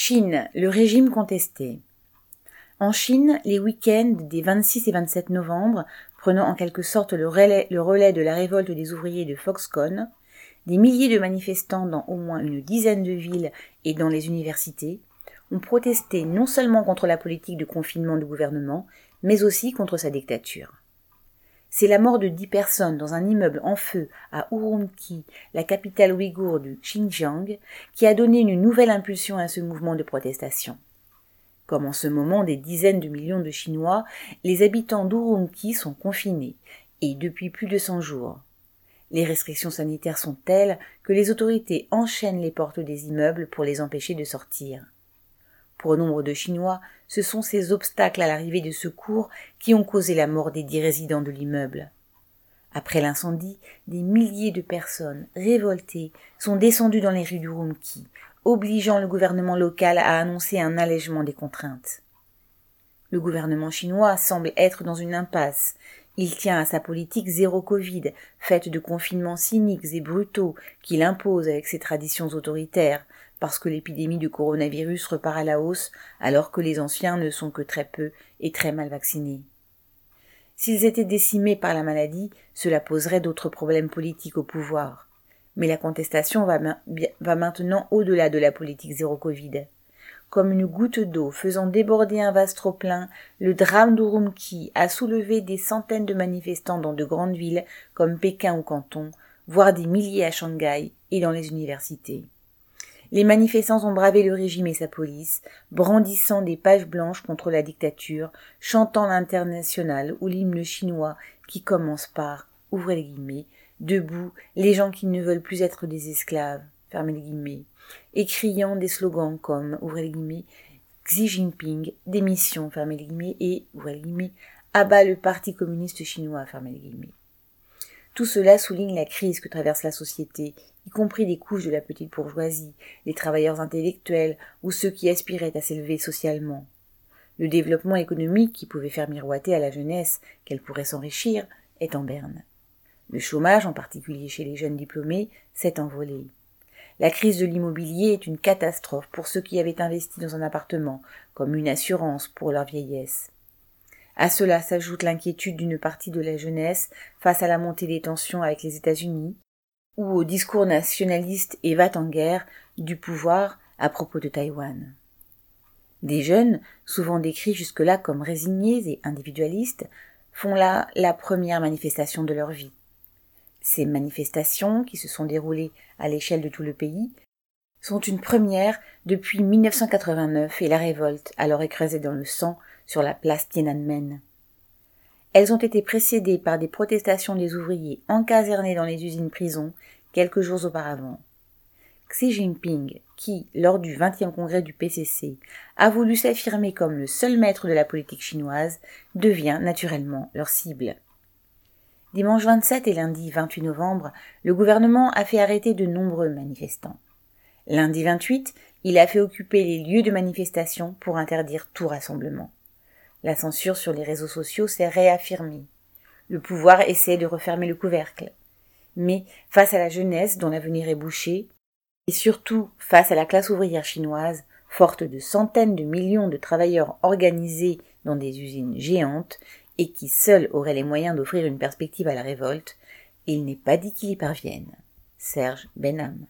Chine, le régime contesté. En Chine, les week-ends des 26 et 27 novembre, prenant en quelque sorte le relais, le relais de la révolte des ouvriers de Foxconn, des milliers de manifestants dans au moins une dizaine de villes et dans les universités ont protesté non seulement contre la politique de confinement du gouvernement, mais aussi contre sa dictature. C'est la mort de dix personnes dans un immeuble en feu à Urumqi, la capitale ouïghour du Xinjiang, qui a donné une nouvelle impulsion à ce mouvement de protestation. Comme en ce moment des dizaines de millions de Chinois, les habitants d'Urumqi sont confinés, et depuis plus de cent jours. Les restrictions sanitaires sont telles que les autorités enchaînent les portes des immeubles pour les empêcher de sortir. Pour nombre de Chinois, ce sont ces obstacles à l'arrivée de secours qui ont causé la mort des dix résidents de l'immeuble. Après l'incendie, des milliers de personnes, révoltées, sont descendues dans les rues d'Urumqi, obligeant le gouvernement local à annoncer un allègement des contraintes. Le gouvernement chinois semble être dans une impasse. Il tient à sa politique zéro Covid, faite de confinements cyniques et brutaux qu'il impose avec ses traditions autoritaires, parce que l'épidémie du coronavirus repart à la hausse alors que les anciens ne sont que très peu et très mal vaccinés. S'ils étaient décimés par la maladie, cela poserait d'autres problèmes politiques au pouvoir. Mais la contestation va, maintenant au-delà de la politique zéro Covid. Comme une goutte d'eau faisant déborder un vase trop plein, le drame d'Urumqi a soulevé des centaines de manifestants dans de grandes villes comme Pékin ou Canton, voire des milliers à Shanghai et dans les universités. Les manifestants ont bravé le régime et sa police, brandissant des pages blanches contre la dictature, chantant l'international ou l'hymne chinois qui commence par, ouvrez les guillemets, debout, les gens qui ne veulent plus être des esclaves, fermez les guillemets, et criant des slogans comme, ouvrez les guillemets, Xi Jinping, démission, fermez les guillemets, et, ouvrez les guillemets, abat le Parti communiste chinois, fermez les guillemets. Tout cela souligne la crise que traverse la société, y compris les couches de la petite bourgeoisie, les travailleurs intellectuels ou ceux qui aspiraient à s'élever socialement. Le développement économique qui pouvait faire miroiter à la jeunesse qu'elle pourrait s'enrichir est en berne. Le chômage, en particulier chez les jeunes diplômés, s'est envolé. La crise de l'immobilier est une catastrophe pour ceux qui avaient investi dans un appartement, comme une assurance pour leur vieillesse. À cela s'ajoute l'inquiétude d'une partie de la jeunesse face à la montée des tensions avec les États-Unis, ou au discours nationaliste et va en guerre du pouvoir à propos de Taïwan. Des jeunes, souvent décrits jusque-là comme résignés et individualistes, font là la première manifestation de leur vie. Ces manifestations, qui se sont déroulées à l'échelle de tout le pays, sont une première depuis 1989 et la révolte, alors écrasée dans le sang, sur la place Tiananmen. Elles ont été précédées par des protestations des ouvriers encasernés dans les usines-prisons quelques jours auparavant. Xi Jinping, qui, lors du 20e congrès du PCC, a voulu s'affirmer comme le seul maître de la politique chinoise, devient naturellement leur cible. Dimanche 27 et lundi 28 novembre, le gouvernement a fait arrêter de nombreux manifestants. Lundi 28, il a fait occuper les lieux de manifestation pour interdire tout rassemblement. La censure sur les réseaux sociaux s'est réaffirmée. Le pouvoir essaie de refermer le couvercle. Mais face à la jeunesse dont l'avenir est bouché, et surtout face à la classe ouvrière chinoise, forte de centaines de millions de travailleurs organisés dans des usines géantes, et qui seul aurait les moyens d'offrir une perspective à la révolte, il n'est pas dit qu'il y parvienne. Serge Benham.